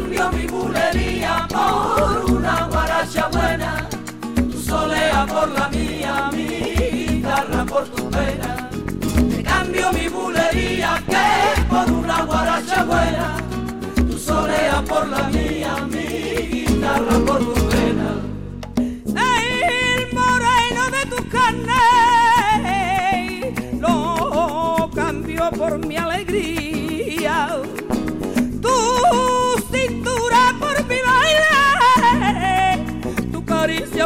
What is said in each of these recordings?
cambio mi bulería por una guaracha buena, tu solea por la mía, mi guitarra por tu pena. Te cambio mi bulería que por una guaracha buena, tu solea por la mía, mi guitarra por tu pena. El moreno de tu carne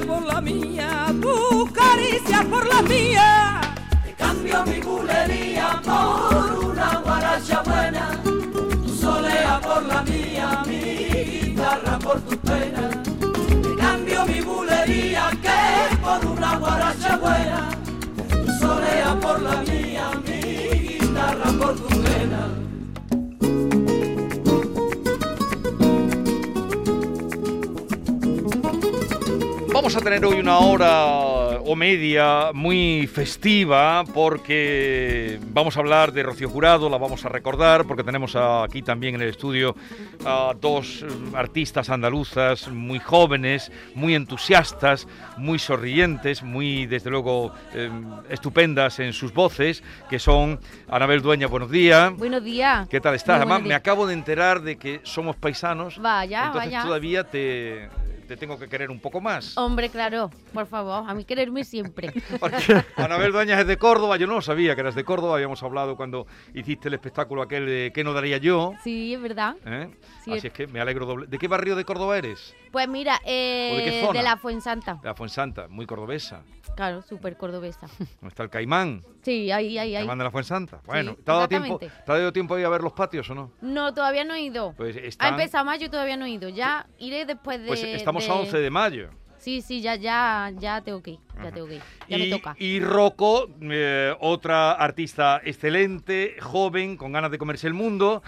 por la mía, tu caricia por la mía. Te cambio mi bulería por una guaracha buena, tu solea por la mía, mi guitarra por tu pena. Te cambio mi bulería que por una guaracha buena, tu solea por la mía, mi guitarra por tu pena. Vamos a tener hoy una hora o media muy festiva porque vamos a hablar de Rocío Jurado, la vamos a recordar porque tenemos aquí también en el estudio a dos eh, artistas andaluzas muy jóvenes, muy entusiastas, muy sonrientes, muy desde luego eh, estupendas en sus voces, que son Anabel Dueña, buenos días. Buenos días. ¿Qué tal estás? Además, me acabo de enterar de que somos paisanos. Vaya, entonces vaya. todavía te, te tengo que querer un poco más. Hombre, claro, por favor, a mí quererme siempre. Porque Anabel Dueñas es de Córdoba, yo no lo sabía que eras de Córdoba, habíamos hablado cuando hiciste el espectáculo aquel de ¿Qué no daría yo? Sí, es verdad. ¿eh? Sí, Así es que me alegro doble. ¿De qué barrio de Córdoba eres? Pues mira, ¿O de qué eh, zona? de la Fuensanta. De la Fuensanta, muy cordobesa. Claro, súper cordobesa. ¿Dónde está el Caimán? Sí, ahí, ahí, ahí. Caimán de la Fuensanta. Bueno, Sí, ¿te ha dado tiempo, exactamente. ¿te ha dado tiempo ahí a ver los patios o no? No, todavía no he ido. Pues Ha están, empezado mayo y todavía no he ido. Ya iré después de. pues estamos de- a 11 de mayo. Sí, sí, ya, ya, ya tengo que ir. Ya tengo que ir. Ya me toca. y Rocco, eh, otra artista excelente, joven, con ganas de comerse el mundo,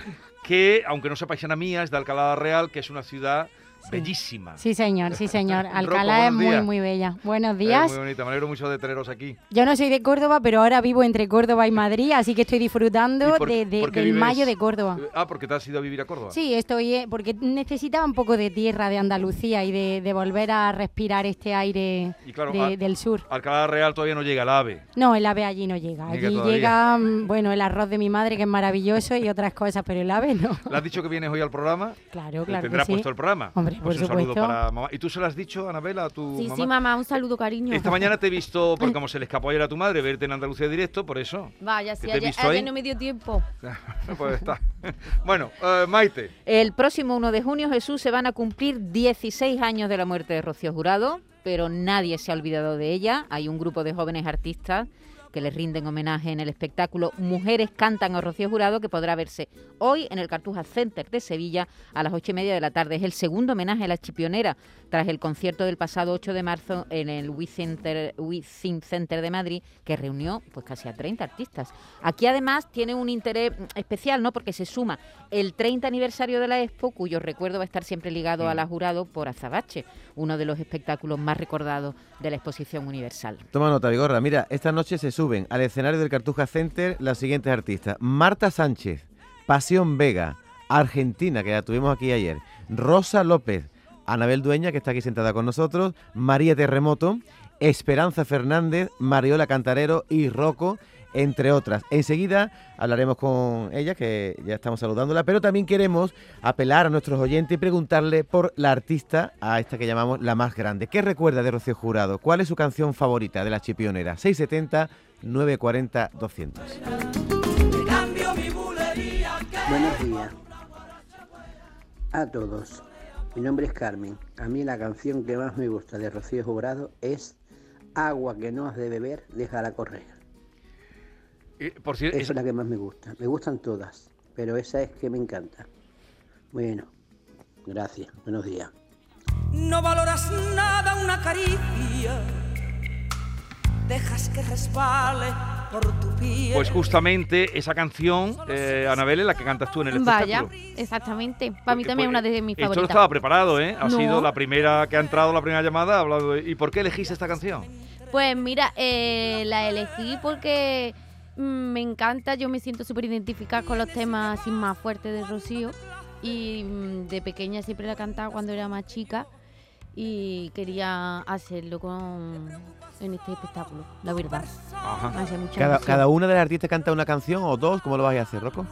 que, aunque no sea paisana mía, es de Alcalá Real, que es una ciudad bellísima. Sí, señor, sí, señor. Rocco, Alcalá es muy, muy bella. Buenos Es días. muy bonita, me alegro mucho de teneros aquí. Yo no soy de Córdoba, pero ahora vivo entre Córdoba y Madrid, así que estoy disfrutando ¿Y por- de, del vives- mayo de Córdoba. Ah, porque te has ido a vivir a Córdoba. Sí, estoy, eh, porque necesitaba un poco de tierra de Andalucía y de, de volver a respirar este aire Y claro, de- a- del sur. Alcalá Real todavía no llega el ave. No, el ave allí no llega. Allí llega, mm, bueno, el arroz de mi madre, que es maravilloso, y otras cosas, pero el ave no. ¿Le has dicho que vienes hoy al programa? Claro, claro Tendrá que sí. puesto el programa. Hombre, Pues por un saludo para mamá. ¿Y tú se lo has dicho, Anabela, a tu Sí, mamá? sí, mamá, un saludo, cariño. Esta mañana te he visto, porque como se le escapó ayer a tu madre verte en Andalucía directo, por eso. Vaya, sí, ¿Que te he ayer, visto ayer ahí? no me dio tiempo. pues está. bueno, eh, Maite. El próximo 1 de junio, Jesús, se van a cumplir 16 años de la muerte de Rocío Jurado, pero nadie se ha olvidado de ella. Hay un grupo de jóvenes artistas que le rinden homenaje en el espectáculo Mujeres cantan a Rocío Jurado, que podrá verse hoy en el Cartuja Center de Sevilla a las ocho y media de la tarde. Es el segundo homenaje a la chipionera tras el concierto del pasado 8 de marzo en el Within Center, Center de Madrid, que reunió pues casi a 30 artistas. Aquí además tiene un interés mm, especial, ¿no? Porque se suma el 30 aniversario de la Expo, cuyo recuerdo va a estar siempre ligado a la jurado por Azabache, uno de los espectáculos más recordados de la exposición universal. Toma nota, Vigorra. Mira, esta noche se al escenario del Cartuja Center las siguientes artistas. Marta Sánchez, Pasión Vega, Argentina, que la tuvimos aquí ayer. Rosa López, Anabel Dueña, que está aquí sentada con nosotros. María Terremoto, Esperanza Fernández, Mariola Cantarero y Rocco, entre otras. Enseguida hablaremos con ella, que ya estamos saludándola, pero también queremos apelar a nuestros oyentes y preguntarle por la artista, a esta que llamamos la más grande. ¿Qué recuerda de Rocío Jurado? ¿Cuál es su canción favorita de la chipionera? 670 940 200. Te cambio mi bulería que Buenos días a todos. Mi nombre es Carmen. A mí la canción que más me gusta de Rocío Jurado es Agua que no has de beber, déjala correr. Eh, por cierto, Esa es la que más me gusta. Me gustan todas, pero esa es que me encanta. Bueno, gracias. Buenos días. No valoras nada una caricia, dejas que resbale por tu piel. pues justamente esa canción, eh, Anabel, es la que cantas tú en el Vaya, espectáculo. exactamente. Para mí también es una de mis Esto no favoritas. estaba preparado, ¿eh? Ha No. sido la primera que ha entrado, la primera llamada. Ha hablado de- ¿Y por qué elegiste esta canción? Pues mira, eh, la elegí porque me encanta, yo me siento súper identificada con los temas así más fuertes de Rocío. y mm, de pequeña siempre la cantaba cuando era más chica y quería hacerlo con en este espectáculo, la verdad. Ajá. Me hace mucha Cada, cada una de las artistas canta una canción o dos, ¿cómo lo vais a hacer, Rocco?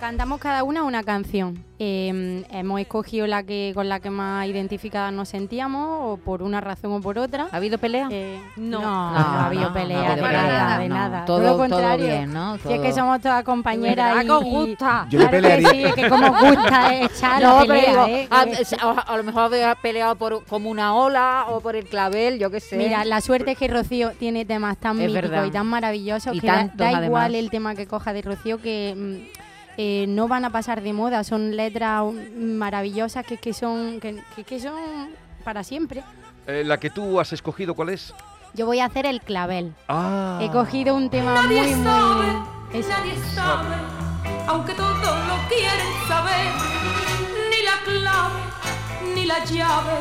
Cantamos cada una una canción. Eh, hemos escogido la que con la que más identificadas nos sentíamos, o por una razón o por otra. ¿Ha habido pelea? Eh, No. no, no, No, ha habido no, pelea no de nada, de no. nada. Todo- lo todo contrario. bien, ¿no? Si es que Todo- somos todas compañeras ¿Verdad y, que os y- gusta? Yo claro que pelearía- sí, es que como os gusta echar No, la pero pelea, digo, ¿eh? a, Que- a- a lo mejor había peleado por como una ola o por el clavel, yo qué sé. Mira, la suerte es que Rocío tiene temas tan Es míticos verdad. y tan maravillosos Y que da, tantos, da igual el tema que coja de Rocío que mm, eh, no van a pasar de moda. Son letras mm, maravillosas que, que son que, que- son para siempre. Eh, la que tú has escogido, ¿cuál es? Yo voy a hacer el clavel. Ah. He cogido un tema muy Nadie sabe, muy es- nadie sabe, aunque todos lo quieren saber, ni la clave, ni la llave,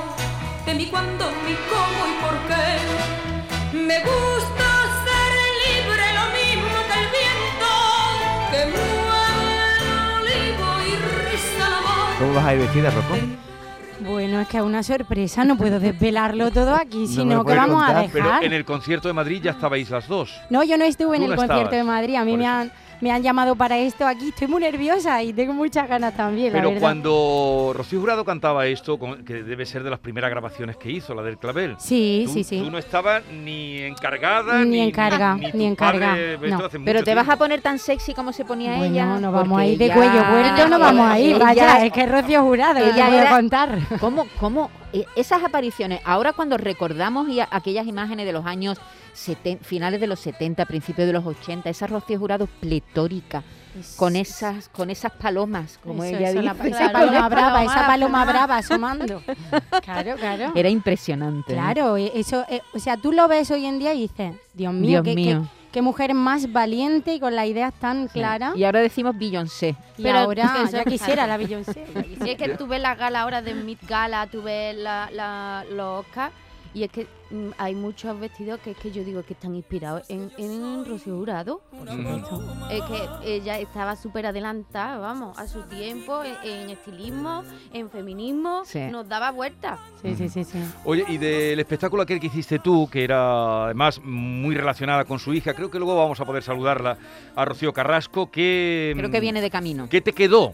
de mi cuándo, mi cómo y por qué. Me gusta ser libre, lo mismo que el viento, que mueve el olivo y riza el amor. ¿Cómo vas a ir vestida, Rocco? Bueno, es que es una sorpresa, no puedo desvelarlo todo aquí, sino lo que vamos a contar, Pero dejar. en el concierto de Madrid ya estabais las dos. No, yo no estuve en Tú el no concierto estabas, de Madrid, a mí me eso. han, me han llamado para esto aquí, estoy muy nerviosa y tengo muchas ganas también, la Pero verdad. cuando Rocío Jurado cantaba esto, que debe ser de las primeras grabaciones que hizo, la del clavel. Sí, tú, sí, sí. Tú no estabas ni encargada, Ni ni, encarga, ni, ni tu encarga, no. Pero te vas a poner tan sexy como se ponía Bueno, ella. no vamos porque a ir de cuello puerto, no vamos a ir, ella- vaya, es que es Rocío Jurado, ella voy a contar. ¿Cómo, cómo esas apariciones, ahora cuando recordamos aquellas imágenes de los años seten- finales de los 70, principios de los 80, esa Rocío Jurado pletórica, con esas, con esas palomas, como Eso, ella eso, la- dice. esa paloma brava, esa paloma brava. asomando. Claro, claro. Era impresionante. ¿eh? Claro, eh, eso, eh, o sea, tú lo ves hoy en día y dices, Dios mío, Dios qué, qué- mío. qué mujer más valiente y con las ideas tan claras. Y ahora decimos Beyoncé. Y Pero- ahora eso- ya quisiera la Beyoncé. Si es que tú ves la gala ahora de Mid Gala, tú ves la, la- los Oscar y es que mm, hay muchos vestidos que es que yo digo que están inspirados en, en Rocío Jurado. Es que ella estaba súper adelantada, vamos, a su tiempo, en, en estilismo, en feminismo, Sí. nos daba vueltas. Sí, sí, sí, sí. Oye, y del espectáculo aquel que hiciste tú, que era además muy relacionada con su hija, creo que luego vamos a poder saludarla a Rocío Carrasco, que... Creo que viene de camino. ¿Qué te quedó?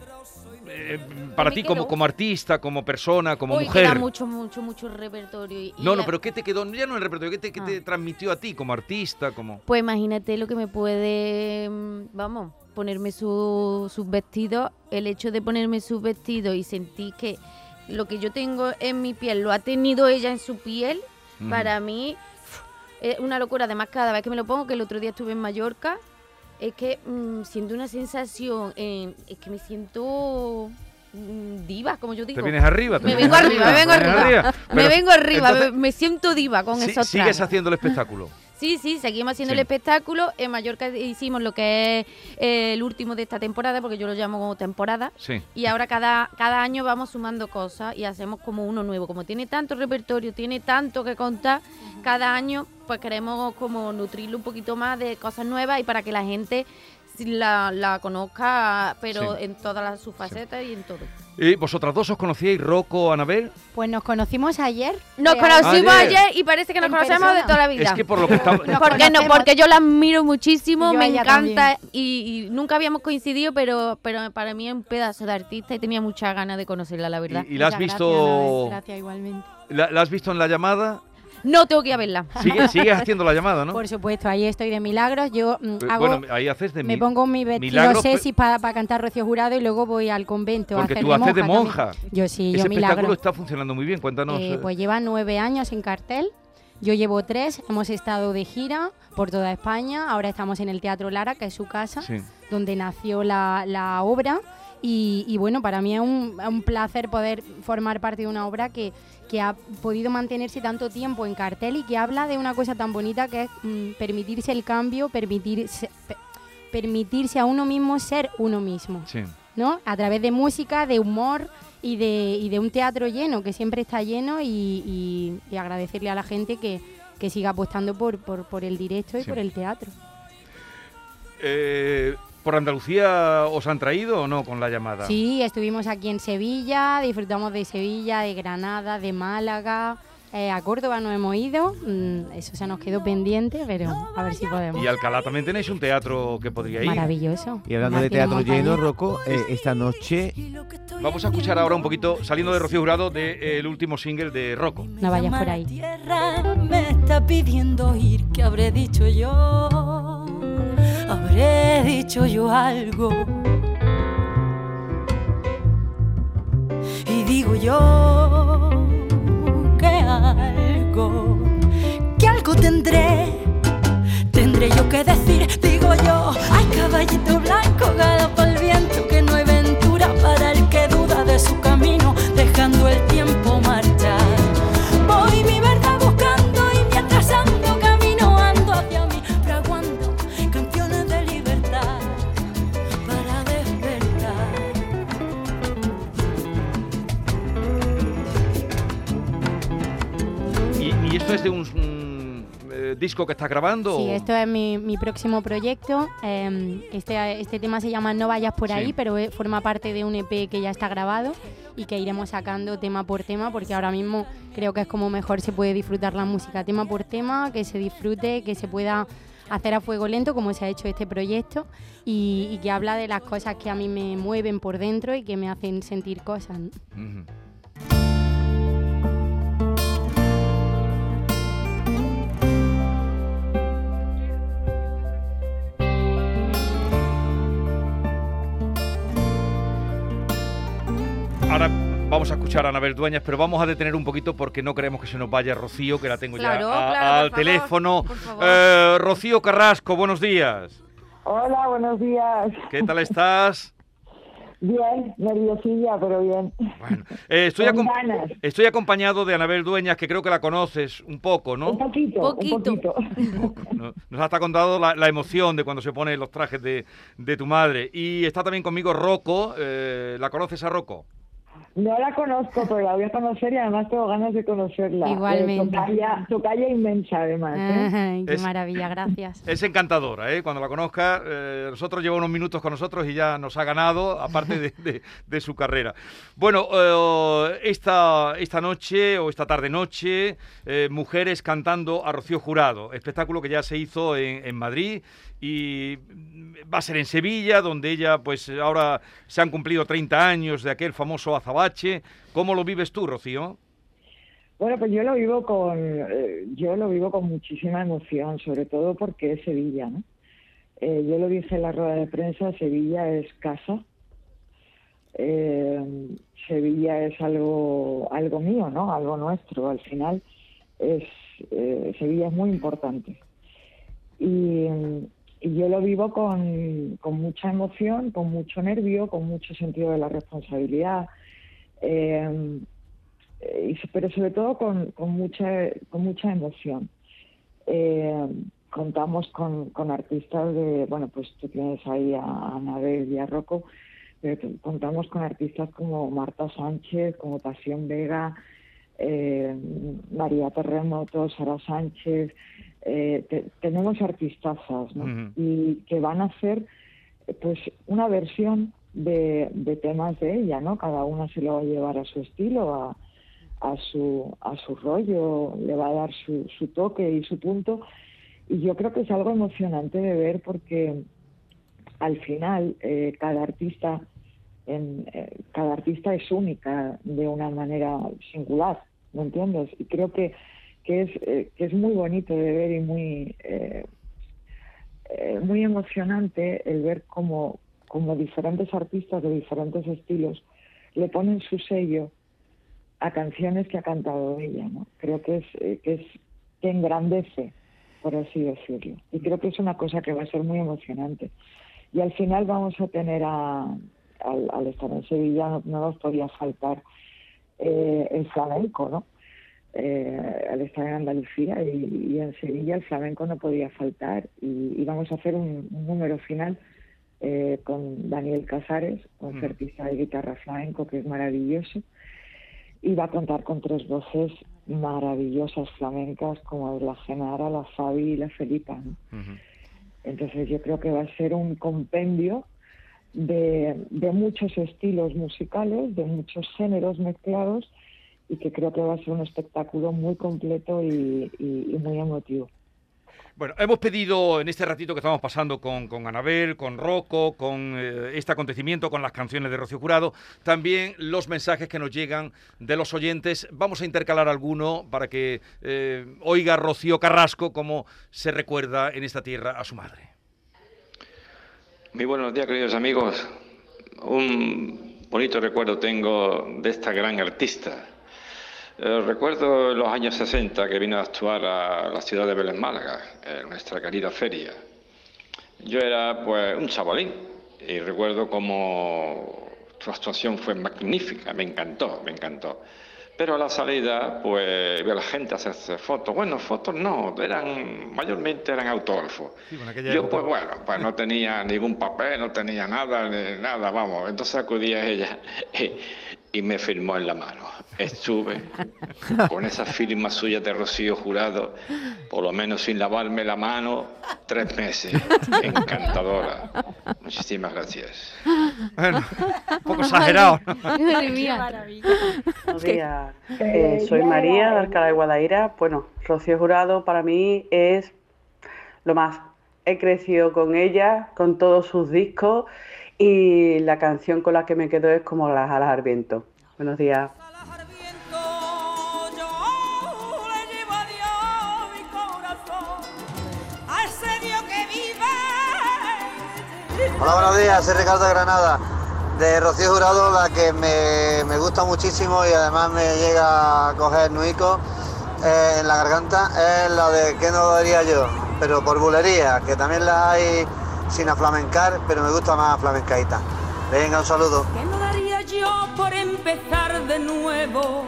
Eh, para ti como, como artista, como persona, como Hoy mujer. queda mucho, mucho, mucho repertorio. y- y No, no, pero ¿qué te quedó? Ya no el repertorio, ¿qué te, qué Ah. te transmitió a ti como artista? como Pues imagínate lo que me puede, mm, vamos, ponerme su- sus vestidos, el hecho de ponerme sus vestidos y sentir que lo que yo tengo en mi piel lo ha tenido ella en su piel, Mm. para mí es una locura. Además, cada vez que me lo pongo, que el otro día estuve en Mallorca, es que mm, siento una sensación, en- es que me siento mm, diva, como yo digo. ¿Te vienes arriba? ¿Te Me vienes vengo arriba, me vengo ¿Te vienes arriba. Me vengo arriba, me, siento diva con sí- esos sigues haciendo el espectáculo. Sí, sí, seguimos haciendo Sí. el espectáculo. En Mallorca hicimos lo que es eh, el último de esta temporada, porque yo lo llamo como temporada. Sí. Y ahora cada, cada año vamos sumando cosas y hacemos como uno nuevo. Como tiene tanto repertorio, tiene tanto que contar, cada año pues queremos como nutrirlo un poquito más de cosas nuevas y para que la gente la, la conozca, pero Sí. en todas las, sus facetas y en todo. ¿Y vosotras dos os conocíais, Rocco, Anabel? Pues nos conocimos ayer. Nos Eh, conocimos Ayer. ayer y parece que nos En conocemos persona. de toda la vida. Es que por lo que estamos... Nos ¿Por qué no? Porque yo la admiro muchísimo, Yo me encanta y, y nunca habíamos coincidido, pero, pero para mí es un pedazo de artista y tenía muchas ganas de conocerla, la verdad. ¿Y, y la has Muchas visto Gracias, igualmente. la, la has visto en la llamada? No tengo que ir a verla. Sigue- sigues haciendo la llamada, ¿no? Por supuesto, ahí estoy de milagros. Yo mm, hago, bueno, ahí haces de me mi- pongo mi vestido milagros, sexy para cantar Rocío Jurado y luego voy al convento a Porque hacer tú de haces de también. monja. Yo sí, Ese yo espectáculo milagro. está funcionando muy bien, cuéntanos. Eh, eh. pues lleva nueve años en cartel. Yo llevo tres. Hemos estado de gira por toda España. Ahora estamos en el Teatro Lara, que es su casa, Sí. donde nació la, la obra. Y, y bueno, para mí es un, un placer poder formar parte de una obra que, que ha podido mantenerse tanto tiempo en cartel y que habla de una cosa tan bonita que es mm, permitirse el cambio, permitirse, pe- permitirse a uno mismo ser uno mismo. Sí. ¿no? A través de música, de humor y de, y de un teatro lleno, que siempre está lleno, y, y- y agradecerle a la gente que, que siga apostando por, por, por el directo y Sí. por el teatro. Eh, ¿Por Andalucía os han traído o no con la llamada? Sí, estuvimos aquí en Sevilla, disfrutamos de Sevilla, de Granada, de Málaga. Eh, a Córdoba no hemos ido, mm, eso se nos quedó pendiente, pero a ver si podemos. Y Alcalá también tenéis un teatro que podría ir. Maravilloso. Y hablando de teatro lleno, Montañés. Rocco, eh, esta noche Vamos a escuchar ahora un poquito, saliendo de Rocío Jurado, del último single de Rocco. No vayas por ahí. Tierra me está pidiendo ir, ¿qué habré dicho yo? Habré dicho yo algo. Y digo yo que algo, que algo tendré, tendré yo que decir, digo yo, ay caballito blanco, galopa es de un, un, eh, disco que estás grabando? Sí, o- esto es mi, mi próximo proyecto. Eh, este, este tema se llama No vayas por Sí. ahí, pero eh, forma parte de un EP que ya está grabado y que iremos sacando tema por tema, porque ahora mismo creo que es como mejor se puede disfrutar la música, tema por tema, que se disfrute, que se pueda hacer a fuego lento como se ha hecho este proyecto y, y que habla de las cosas que a mí me mueven por dentro y que me hacen sentir cosas. ¿no? Ujú. Vamos a escuchar a Anabel Dueñas, pero vamos a detener un poquito porque no queremos que se nos vaya Rocío, que la tengo Claro, ya a- claro, al favor, teléfono. Eh, Rocío Carrasco, buenos días. Hola, buenos días. ¿Qué tal estás? Bien, nerviosilla, pero bien. Bueno, eh, estoy, Con acom- ganas. estoy acompañado de Anabel Dueñas, que creo que la conoces un poco, ¿no? Un poquito, Poquito. un poquito. No- Nos ha contado la, la emoción de cuando se pone los trajes de, de tu madre. Y está también conmigo Rocco. eh, ¿La conoces a Rocco? No la conozco, pero la voy a conocer y además tengo ganas de conocerla. Igualmente. Eh, tocaya, tocaya inmensa, además. ¿eh? Ay, qué Es- maravilla, gracias. Es encantadora, ¿eh? Cuando la conozca, eh, nosotros lleva unos minutos con nosotros y ya nos ha ganado, aparte de, de- de su carrera. Bueno, eh, esta, esta noche o esta tarde-noche, eh, Mujeres cantando a Rocío Jurado, espectáculo que ya se hizo en, en Madrid y va a ser en Sevilla, donde ella, pues ahora se han cumplido 30 años de aquel famoso azabache. ¿Cómo lo vives tú, Rocío? Bueno, pues yo lo vivo con eh, yo lo vivo con muchísima emoción, sobre todo porque es Sevilla, ¿no? Eh, yo lo dije en la rueda de prensa, Sevilla es casa. Eh, Sevilla es algo algo mío, ¿no? Algo nuestro. Al final es eh, Sevilla es muy importante. Y, y yo lo vivo con, con mucha emoción, con mucho nervio, con mucho sentido de la responsabilidad. Eh, pero sobre todo con, con mucha con mucha emoción. Eh, contamos con, con artistas de, bueno, pues tú tienes ahí a Anabel y a Rocco, pero contamos con artistas como Marta Sánchez, como Pasión Vega, eh, María Terremoto, Sara Sánchez, eh, te- tenemos artistazas. Y que van a hacer pues una versión de, temas de ella, ¿no? Cada una se lo va a llevar a su estilo, a, su rollo, le va a dar su, toque y su punto. Y yo creo que es algo emocionante de ver porque al final eh, cada artista en, eh, cada artista es única de una manera singular, ¿me entiendes? Y creo que, eh, es muy bonito de ver y muy emocionante el ver cómo, como diferentes artistas de diferentes estilos le ponen su sello a canciones que ha cantado ella, ¿no? Creo que es eh, que es que engrandece, por así decirlo. Y creo que es una cosa que va a ser muy emocionante. Y al final vamos a tener al, al estar en Sevilla, no, no nos podía faltar eh, el flamenco, ¿no? Eh, al estar en Andalucía y, y en Sevilla el flamenco no podía faltar y, vamos a hacer un número final eh, con Daniel Casares, concertista de guitarra flamenco que es maravilloso y va a contar con tres voces maravillosas flamencas como es la Genara, la Fabi y la Felipa. ¿no? Entonces yo creo que va a ser un compendio de, de muchos estilos musicales, de muchos géneros mezclados y que creo que va a ser un espectáculo muy completo y, y- y muy emotivo. Bueno, hemos pedido en este ratito que estamos pasando con, con Anabel, con Rocco, con eh, este acontecimiento, con las canciones de Rocío Jurado, también los mensajes que nos llegan de los oyentes. Vamos a intercalar alguno para que eh, oiga Rocío Carrasco cómo se recuerda en esta tierra a su madre. Muy buenos días, queridos amigos. Un bonito recuerdo tengo de esta gran artista. Eh, recuerdo los años 60 que vino a actuar a la ciudad de Vélez Málaga, en nuestra querida feria. Yo era pues un chavalín y recuerdo como su actuación fue magnífica, me encantó, me encantó. Pero a la salida, pues, vi a la gente hacerse fotos. Bueno, fotos no, eran, mayormente eran autógrafos. Yo, pues bueno, pues no tenía ningún papel, no tenía nada, ni nada, vamos. Entonces acudí a ella y, me firmó en la mano. Estuve con esa firma suya de Rocío Jurado, por lo menos sin lavarme la mano, tres meses. Encantadora. Muchísimas gracias. Bueno, un poco exagerado. Buenos días. Eh, soy María de Alcalá de Guadaira. Bueno, Rocío Jurado para mí es lo más. He crecido con ella, con todos sus discos y la canción con la que me quedo es como las alas al viento. Buenos días. Hola, buenos días, soy Ricardo de Granada. De Rocío Jurado, la que me, me gusta muchísimo y además me llega a coger nuico eh, en la garganta es la de ¿Qué no daría yo? Pero por bulería, que también la hay sin aflamencar, pero me gusta más flamencaíta. Venga, un saludo. ¿Qué no daría yo por empezar de nuevo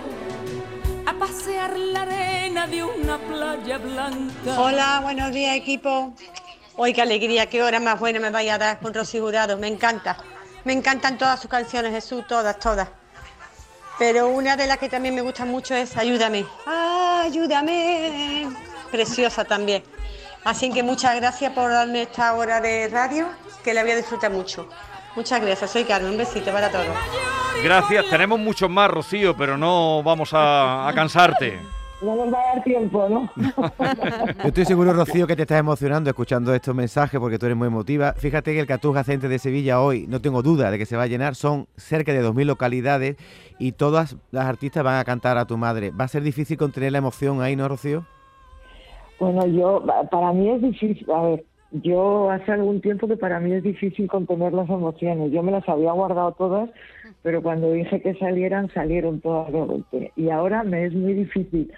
a pasear la arena de una playa blanca? Hola, buenos días equipo. Hoy qué alegría, qué hora más buena me vaya a dar con Rocío Jurado, me encanta. Me encantan todas sus canciones, Jesús, todas, todas. Pero una de las que también me gusta mucho es Ayúdame. Ayúdame. Preciosa también. Así que muchas gracias por darme esta hora de radio, que la voy a disfrutar mucho. Muchas gracias, soy Carmen, un besito para todos. Gracias, tenemos muchos más, Rocío, pero no vamos a, a cansarte. No nos va a dar tiempo, ¿no? Yo estoy seguro, Rocío, que te estás emocionando escuchando estos mensajes porque tú eres muy emotiva. Fíjate que el Cartuja Center de Sevilla hoy, no tengo duda de que se va a llenar, son cerca de 2.000 localidades y todas las artistas van a cantar a tu madre. ¿Va a ser difícil contener la emoción ahí, no, Rocío? Bueno, yo, para mí es difícil, a ver, yo hace algún tiempo que para mí es difícil contener las emociones. Yo me las había guardado todas, pero cuando dije que salieran, salieron todas de golpe. Y ahora me es muy difícil,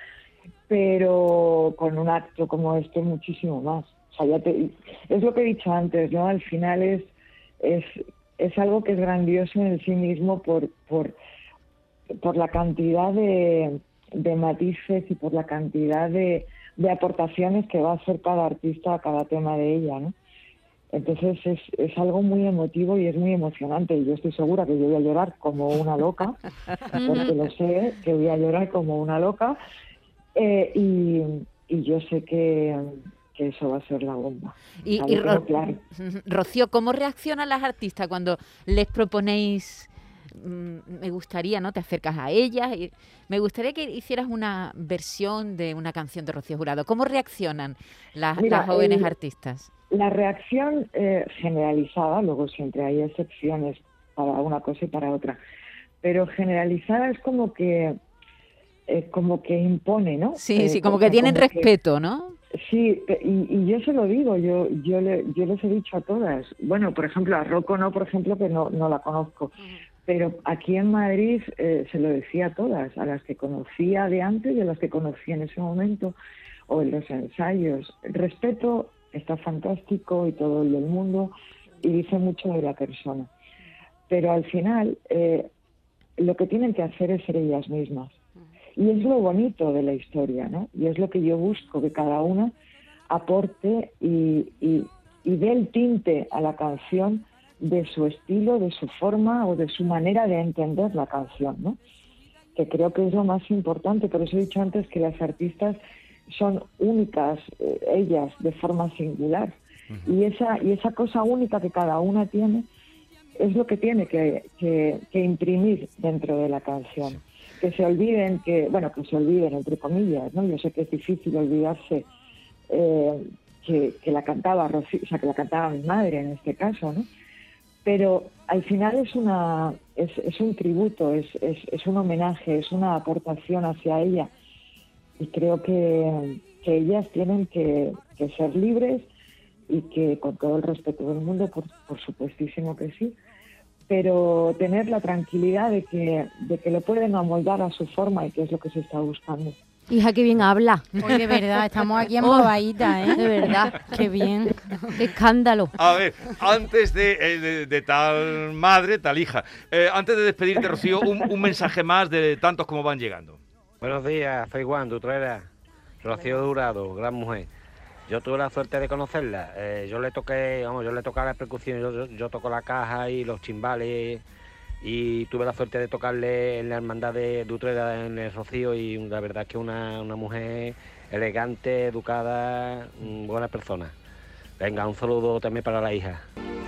pero con un acto como este muchísimo más. O sea, ya te- es lo que he dicho antes, ¿no? Al final es, es, es algo que es grandioso en sí mismo por, por, por la cantidad de, de matices y por la cantidad de, de aportaciones que va a hacer cada artista a cada tema de ella, ¿no? Entonces es, es algo muy emotivo y es muy emocionante y yo estoy segura que yo voy a llorar como una loca, porque lo sé, que voy a llorar como una loca eh, y, y yo sé que, que eso va a ser la bomba. Y, Ro- claro. Rocío, ¿cómo reaccionan las artistas cuando les proponéis, me gustaría, ¿no? Te acercas a ellas, y me gustaría que hicieras una versión de una canción de Rocío Jurado. ¿Cómo reaccionan las, Mira, las jóvenes el- artistas? La reacción eh, generalizada, luego siempre hay excepciones para una cosa y para otra, pero generalizada es como que eh, como que impone, ¿no? Sí, Eh, sí, como que tienen como respeto, ¿no? Sí, y, y yo se lo digo, yo yo le, yo les he dicho a todas. Bueno, por ejemplo, a Rocco no, por ejemplo, que no, no la conozco. Pero aquí en Madrid eh, se lo decía a todas, a las que conocía de antes y a las que conocí en ese momento, o en los ensayos. Respeto está fantástico y todo el del mundo, y dice mucho de la persona. Pero al final, eh, lo que tienen que hacer es ser ellas mismas. Y es lo bonito de la historia, ¿no? Y es lo que yo busco, que cada una aporte y, y, y dé el tinte a la canción de su estilo, de su forma o de su manera de entender la canción, ¿no? Que creo que es lo más importante. Por eso he dicho antes que las artistas son únicas, eh, ellas, de forma singular. Y esa, y esa cosa única que cada una tiene es lo que tiene que, que, que imprimir dentro de la canción. Que se olviden, que bueno, que se olviden, entre comillas, ¿no? Yo sé que es difícil olvidarse eh, que, que la cantaba Rocío, o sea, que la cantaba mi madre en este caso, ¿no? Pero al final es una es, es un tributo, es, es, es un homenaje, es una aportación hacia ella. Y creo que, que ellas tienen que, ser libres y que con todo el respeto del mundo, por, por supuestísimo que sí, pero tener la tranquilidad de que, de que lo pueden amoldar a su forma y que es lo que se está buscando. Hija, qué bien habla. Hoy de verdad, estamos aquí en Oh, bobadita, ¿eh? De verdad. Qué bien. Qué escándalo. A ver, antes de, eh, de- de tal madre, tal hija, eh, antes de despedirte, Rocío, un, un mensaje más de tantos como van llegando. Buenos días, soy Juan Dutrera, Rocío Durado, gran mujer. Yo tuve la suerte de conocerla. Eh, yo le toqué, vamos, yo le tocaba la percusión, yo, yo, yo toco la caja y los chimbales y tuve la suerte de tocarle en la hermandad de Dutrera en el Rocío y la verdad es que una, una mujer elegante, educada, mm, buena persona. Venga, un saludo también para la hija.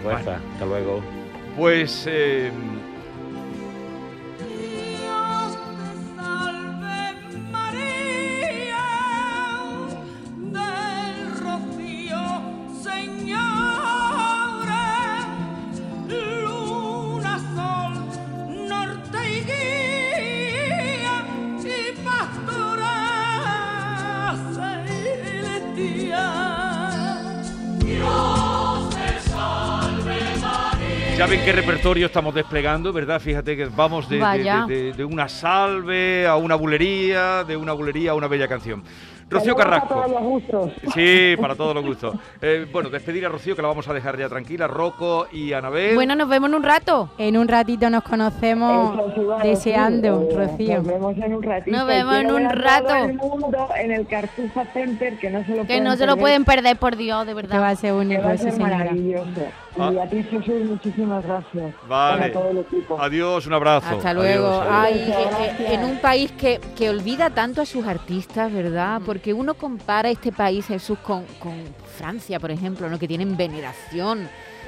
Fuerza, hasta luego. Pues eh, repertorio estamos desplegando, ¿verdad? Fíjate que vamos de, de- una salve a una bulería, de una bulería a una bella canción. Rocío Carrasco. Para todos los gustos. Sí, para todos los gustos. Eh, bueno, despedir a Rocío, que la vamos a dejar ya tranquila. Rocco y Anabel. Bueno, nos vemos en un rato. En un ratito nos conocemos deseando, decir, Rocío. Nos vemos en un ratito. Nos vemos en un rato. el mundo en el Cartuja Center, que no se lo Que pueden no se lo perder, pueden perder, por Dios, de Que va verdad. a ser único, va a ser maravilloso. Ah. Y a ti, Jesús, muchísimas gracias. Vale. Para todo el equipo. Adiós, un abrazo. Hasta luego. Adiós, adiós. Ay, Muchas eh, eh, en un país que, que olvida tanto a sus artistas, ¿verdad? Porque uno compara este país, Jesús, con, con Francia, por ejemplo, ¿no? Que tienen veneración.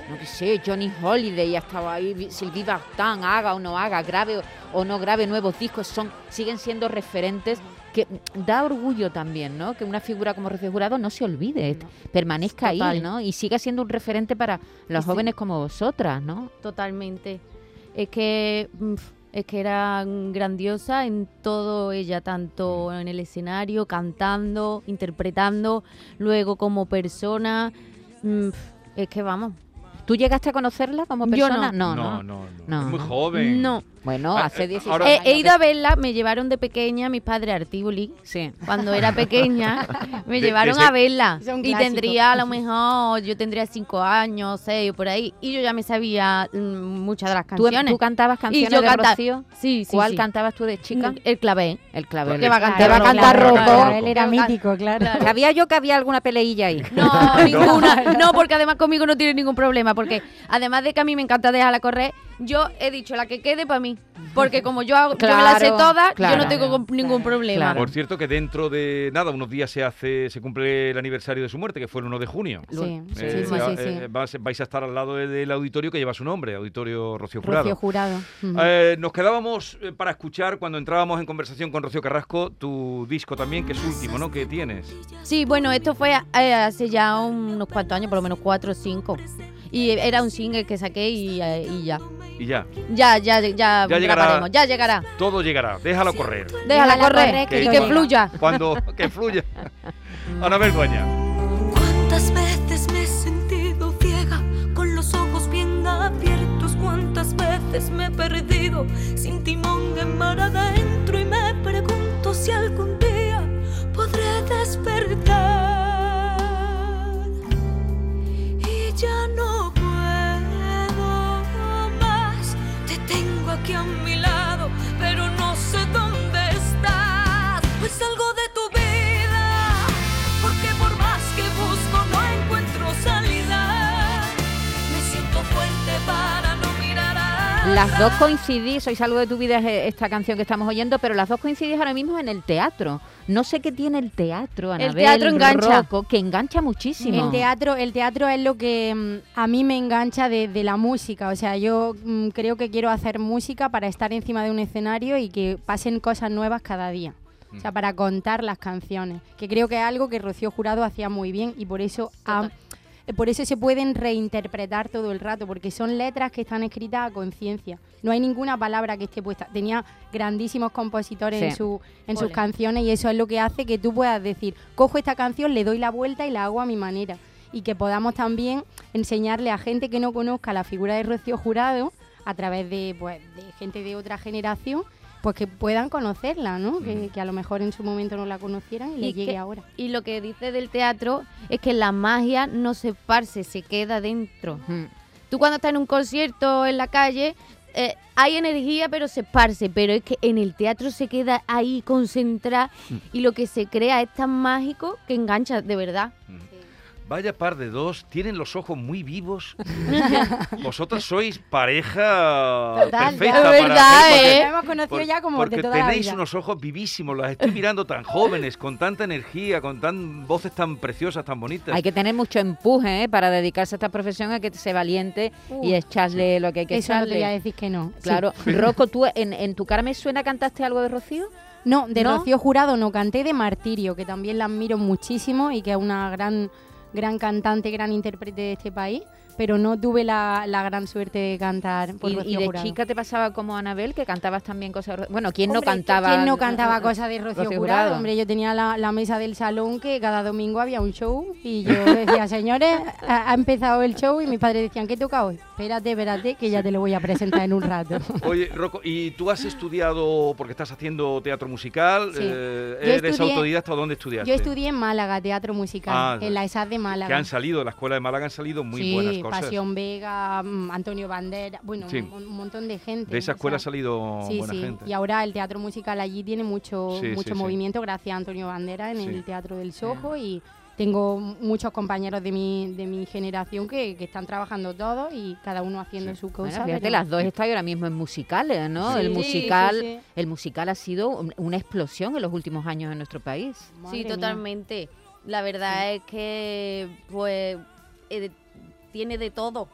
No que sé, Johnny Holiday ha estado ahí, Vi- Sylvie Vartan, haga o no haga, grave o- no grave nuevos discos, son siguen siendo referentes que da orgullo también, ¿no? Que una figura como Rocío Jurado no se olvide, permanezca ahí. ¿no? Y siga siendo un referente para los Sí. jóvenes como vosotras, ¿no? Totalmente. Es que mm, es que era mm, grandiosa en todo ella, tanto en el escenario, cantando, interpretando, luego como persona. mm, Es que vamos. ¿Tú llegaste a conocerla como Yo persona? no. no. No, no, no. No, Es muy joven. No. Bueno, Ah, hace eh, 16 ahora- He, años. he ido a verla, me llevaron de pequeña mis padres a Artíbuli. Sí. Cuando era pequeña, me De- llevaron a verla. Y tendría a lo mejor, yo tendría cinco años, seis o por ahí. Y yo ya me sabía mm, muchas de las ¿Tú, canciones. tú cantabas canciones yo de canta- Rocío? Sí, sí. ¿Cuál sí. cantabas tú de chica? El clavé. El clavel. Que va a cantar Te va a Rocco. cantar Claro. Él era mítico, claro. Sabía yo que había alguna peleilla ahí. No, ninguna. No, porque además conmigo no tiene ningún problema. Porque además de que a mí me encanta dejarla correr, yo he dicho la que quede para mí. Porque como yo, hago- yo me la sé Claro, toda, yo no tengo ningún problema. claro. Por cierto que dentro de nada, unos días se hace, se cumple el aniversario de su muerte, que fue el 1 de junio. Sí, sí, Eh, sí, sí, sí. eh, vas- vais a estar al lado de- del auditorio que lleva su nombre, Auditorio Rocío Jurado. Rocío Jurado. Eh, nos quedábamos para escuchar cuando entrábamos en conversación con Rocío Carrasco tu disco también, que es último, ¿no? Que tienes. Sí, bueno, esto fue eh, hace ya unos cuantos años, por lo menos cuatro o cinco. Y era un single que saqué y, eh, y ya. Y ya. Ya, ya, ya, Ya llegará. ya llegará. Todo llegará. Déjalo correr. Déjala Déjala correr, correr, que y que fluya. Cuando que fluya. Anabel Dueña. Cuántas veces me he sentido ciega, con los ojos bien abiertos. Cuántas veces me he perdido sin timón en mar las dos coincidís, sois algo de tu vida es esta canción que estamos oyendo, pero las dos coincidís ahora mismo en el teatro. No sé qué tiene el teatro, Anabel, teatro engancha. Rocco, que engancha muchísimo. El teatro, el teatro es lo que mm, a mí me engancha de, de la música. O sea, yo mm, creo que quiero hacer música para estar encima de un escenario y que pasen cosas nuevas cada día. O sea, para contar las canciones. Que creo que es algo que Rocío Jurado hacía muy bien y por eso ha- eh, por eso se pueden reinterpretar todo el rato, porque son letras que están escritas a conciencia. No hay ninguna palabra que esté puesta. Tenía grandísimos compositores Sí. en, su, en sus canciones y eso es lo que hace que tú puedas decir, cojo esta canción, le doy la vuelta y la hago a mi manera. Y que podamos también enseñarle a gente que no conozca la figura de Rocío Jurado a través de, pues, de gente de otra generación, pues que puedan conocerla, ¿no? Que, que a lo mejor en su momento no la conocieran y, le Y llegue que- ahora. Y lo que dice del teatro es que la magia no se esparce, se queda dentro. Tú cuando estás en un concierto en la calle, eh, hay energía pero se esparce, pero es que en el teatro se queda ahí concentrada y lo que se crea es tan mágico que engancha de verdad. Vaya par de dos, tienen los ojos muy vivos. Vosotras sois pareja Total, perfecta ya. para Es verdad, hacer- porque- ¿eh? Hemos conocido ya como de toda la tenéis vida. unos ojos vivísimos, las estoy mirando tan jóvenes, con tanta energía, con tan voces tan preciosas, tan bonitas. Hay que tener mucho empuje ¿eh? para dedicarse a esta profesión, hay que ser valiente y echarle lo que hay que Eso no echarle. te voy a decir que no. Claro. Sí. Rocco, ¿tú en, en tu cara me suena cantaste algo de Rocío? No, de ¿No? Rocío Jurado no, canté de Martirio, que también la admiro muchísimo y que es una gran, gran cantante, gran intérprete de este país, pero no tuve la, la gran suerte de cantar por Y, Rocío y de Jurado. chica te pasaba como Anabel, que cantabas también cosas... Bueno, ¿quién no Hombre, cantaba? ¿Quién no cantaba cosas de Rocío, Rocío Jurado? Jurado? Hombre, yo tenía la, la mesa del salón que cada domingo había un show y yo decía, señores, ha, ha empezado el show y mis padres decían, ¿qué toca hoy? Espérate, espérate, que ya te lo voy a presentar en un rato. Oye, Rocco, ¿y tú has estudiado, porque estás haciendo teatro musical? Sí. eh, Yo ¿Eres estudié- autodidacta o dónde estudiaste? Yo estudié en Málaga, teatro musical, Ah, en la ESAD de Málaga. Que han salido, de la escuela de Málaga han salido muy sí, buenas. Pasión Vega, mm, Antonio Bandera, bueno, Sí. un, un montón de gente. De esa o escuela sea, ha salido sí, buena sí. gente. Y ahora el teatro musical allí tiene mucho, Sí, mucho sí, sí. movimiento gracias a Antonio Bandera en Sí. el Teatro del Sojo y tengo muchos compañeros de mi, de mi generación que, que están trabajando todos y cada uno haciendo su cosa. Bueno, fíjate, pero- las dos estáis ahora mismo en musicales, ¿no? Sí, el musical, sí, sí. el musical ha sido un- una explosión en los últimos años en nuestro país. sí, totalmente. La verdad es que, pues, eh, tiene de todo. O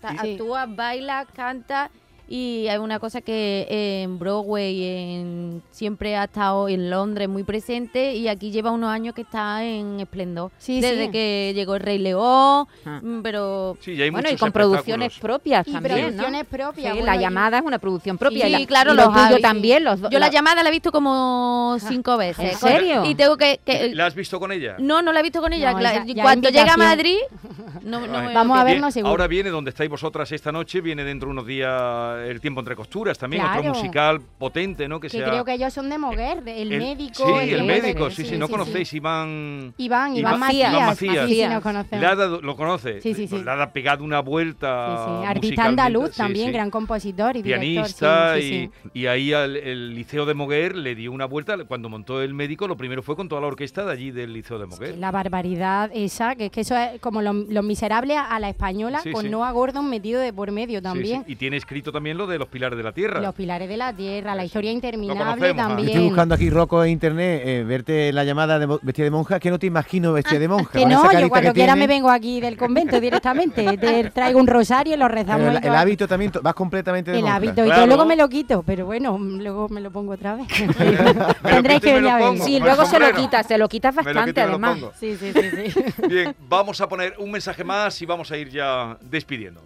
sea, Sí. Actúa, baila, canta y hay una cosa que en Broadway en- siempre ha estado en Londres muy presente y aquí lleva unos años que está en esplendor. Sí, Desde sí. que llegó el Rey León, Ah. mm, pero... Sí, y bueno, y con producciones propias Y también, ¿no? producciones propias, Sí, bueno, la y- llamada es una producción propia. Sí, y la- claro, y lo los Javi, también. Los, do- Yo la la- llamada la he visto como cinco veces. ¿En serio? Y tengo que... que- ¿La has visto con ella? no, no la he visto con ella. No, ya Cuando llega a. Madrid... No, Vamos a vernos seguro. Ahora viene donde estáis vosotras esta noche, viene dentro de unos días El tiempo entre costuras también, otro Claro. musical potente, ¿no? Que, Que sea creo que ellos son de Moguer, el, el- médico. Sí, el médico, sí, sí, sí, no sí, conocéis, Iván... Iván, Iván Iván- Macías. Iván Macías. Sí, conocemos. Lo conoce, Sí, sí, sí. le ha pegado una vuelta Sí, sí. Artista andaluz también, gran compositor y pianista director. y, y ahí al- el Liceo de Moguer le dio una vuelta cuando montó el médico lo primero fue con toda la orquesta de allí del Liceo de Moguer La barbaridad esa, que es que eso es como los, miserables a la española, con. Noah Gordon metido de por medio también. y tiene escrito también lo de los pilares de la tierra Los pilares de la tierra, la historia interminable ah. también. Estoy buscando aquí, Rocco, en internet, eh, verte la llamada de vestida de monja, que no te imagino vestida de monja. Que no, yo cuando quiera tiene. me vengo aquí del convento directamente. Te traigo un rosario y lo rezamos. El, y el hábito también, vas completamente de El monja. hábito y Claro. todo, luego me lo quito, pero bueno, luego me lo pongo otra vez. Tendréis que venir a ver. Sí, luego se lo quitas, se lo quitas Me lo bastante quito además. Sí, sí, sí, sí. bien vamos a poner un mensaje más y vamos a ir ya despidiendo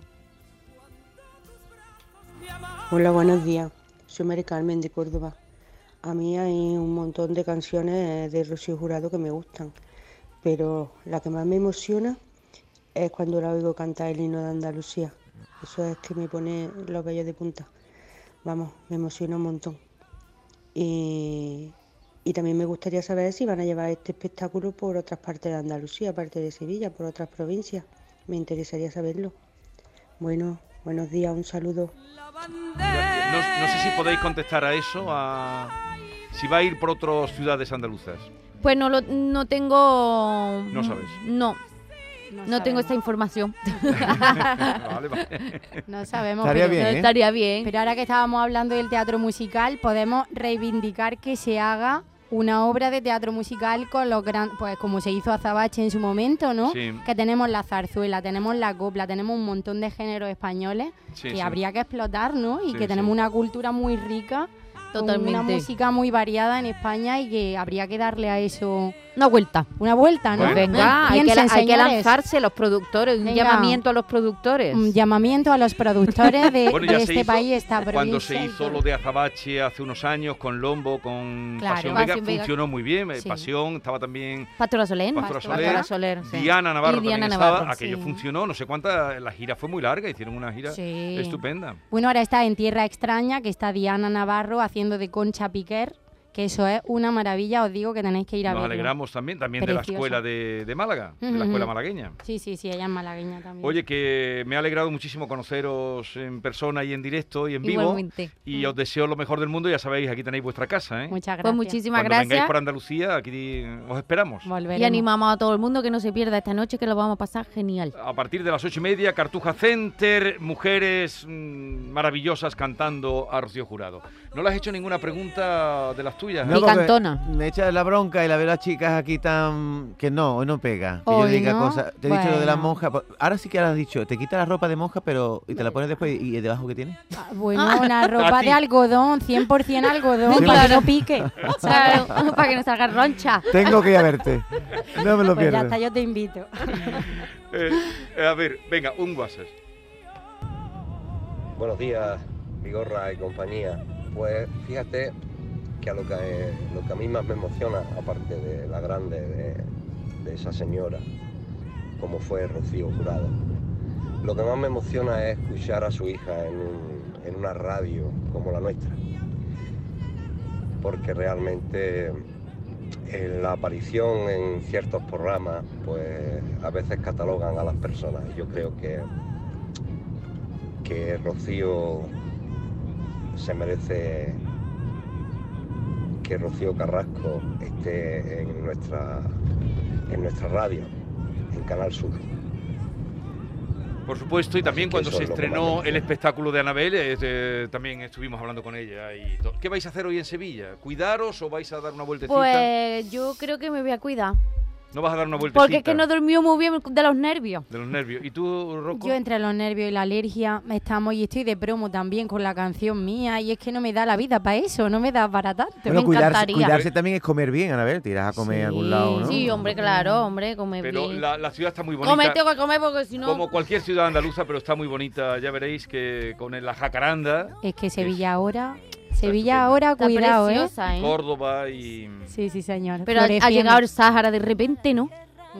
Hola, buenos días. Soy Mari Carmen de Córdoba. A mí hay un montón de canciones de Rocío Jurado que me gustan, pero la que más me emociona es cuando la oigo cantar el himno de Andalucía. Eso es que me pone los vellos de punta. Vamos, me emociona un montón. Y, y también me gustaría saber si van a llevar este espectáculo por otras partes de Andalucía, aparte de Sevilla, por otras provincias. Me interesaría saberlo. Bueno, buenos días, un saludo. no, no sé si podéis contestar a eso a si va a ir por otras ciudades andaluzas Pues no, lo, no tengo... No sabes. No. No, tengo esta información. Vale, vale. No sabemos. Estaría pero, bien, ¿eh? Estaría bien. pero ahora que estábamos hablando del teatro musical, podemos reivindicar que se haga una obra de teatro musical con los gran, pues como se hizo Azabache en su momento, ¿no? Sí. Que tenemos la zarzuela, tenemos la copla, tenemos un montón de géneros españoles Sí, que sí. habría que explotar, ¿no? Y que tenemos una cultura muy rica, con una Totalmente. música muy variada en España y que habría que darle a eso Una vuelta. una vuelta, ¿no? Bueno. Venga, hay que, hay lanzarse los productores, un Venga. llamamiento a los productores. Un llamamiento a los productores de, Bueno, de este hizo país, esta provincia. Cuando se hizo lo de Azabache hace unos años con Lombo, con Claro. Pasión Pasión Vega, Vega. funcionó muy bien. eh, Sí. Pasión, estaba también Pastora Solén. Pastora Soler, Pastora Soler, sí. Diana Navarro Y Diana también estaba. Navarro, Aquello sí. funcionó, no sé cuántas. La gira fue muy larga, hicieron una gira Sí. estupenda. Bueno, ahora está en Tierra Extraña, que está Diana Navarro haciendo de Concha Piquer, que eso es una maravilla, os digo que tenéis que ir a Nos verlo. alegramos también, también de la escuela de, de Málaga, de la escuela malagueña. Sí, sí, sí, ella es malagueña también. Oye, que me ha alegrado muchísimo conoceros en persona y en directo y en vivo. Igualmente. Y os deseo lo mejor del mundo. Ya sabéis, aquí tenéis vuestra casa. ¿eh? Muchas gracias. Pues muchísimas Cuando vengáis gracias. por Andalucía, aquí os esperamos. Volveremos. Y animamos a todo el mundo que no se pierda esta noche, que lo vamos a pasar genial. A partir de las ocho y media, Cartuja Center, mujeres mm, maravillosas cantando a Rocío Jurado. ¿No le has hecho ninguna pregunta de las tuyas? No, eh? Picantona. Me echa la bronca y la veo a las chicas aquí tan... Que no, hoy no pega. Que yo diga no, cosas. Te he dicho lo de la bueno. monja. Ahora sí que ahora has dicho, te quita la ropa de monja, pero... Y te la pones después y, y debajo que tiene. Ah, Bueno, una ropa de algodón, 100% algodón, Sí, para que no pique. Claro, para que no salga roncha. Tengo que ir a verte. No me lo Pues ya pierdas. está, yo te invito. Eh, eh, a ver, venga, un WhatsApp. Buenos días, Vigorra y compañía. Pues fíjate que a lo que, lo que a mí más me emociona, aparte de la grande de, esa señora, como fue Rocío Jurado, lo que más me emociona es escuchar a su hija en, en una radio como la nuestra. Porque realmente en la aparición en ciertos programas, pues a veces catalogan a las personas. Yo creo que que Rocío se merece que Rocío Carrasco esté en nuestra en nuestra radio, en Canal Sur. Por supuesto, y también cuando se estrenó el espectáculo de Anabel, eh, eh, también estuvimos hablando con ella. y todo. ¿Qué vais a hacer hoy en Sevilla? ¿Cuidaros o vais a dar una vueltecita? Pues yo creo que me voy a cuidar. No vas a dar una vueltecita Porque es que no dormió muy bien de los nervios. de los nervios. ¿Y tú, Rocco? Yo entre los nervios y la alergia estamos y estoy de promo también con la canción mía y es que no me da la vida para eso, no me da para tanto. Bueno, me cuidarse, encantaría. cuidarse también es comer bien, a ver, te irás a comer a algún lado, ¿no? Sí, hombre, claro, hombre, come Pero bien. la, la ciudad está muy bonita. Come, tengo que comer porque si no... Como cualquier ciudad andaluza, pero está muy bonita. Ya veréis que con la jacaranda, Es que Sevilla ahora, Sevilla ahora, Está cuidado, ¿eh? preciosa, ¿eh? Córdoba y... Sí, sí, señor. Pero ha- llegado el Sáhara de repente, ¿no?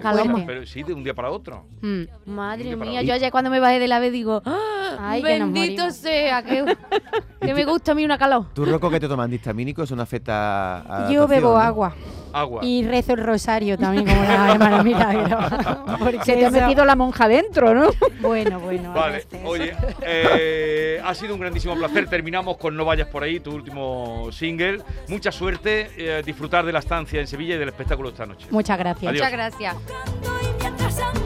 Fuerte. Pero sí, de un día para otro. Mm. Madre para mía, otro. yo ayer cuando me bajé del ave digo, ¡Ah! Ay, que bendito sea, que, que me gusta a mí una calor. ¿Tú, Rocco, qué te tomas? ¿Antihistamínico? ¿Es una afecta a Yo bebo no? agua. Agua. Y rezo el rosario también, como la hermana Milagro. Porque Se te ha metido la monja dentro, ¿no? Bueno, bueno. Vale, oye, eh, ha sido un grandísimo placer. Terminamos con No vayas por ahí, tu último single. Mucha suerte, eh, disfrutar de la estancia en Sevilla y del espectáculo esta noche. Muchas gracias. Adiós. Muchas gracias.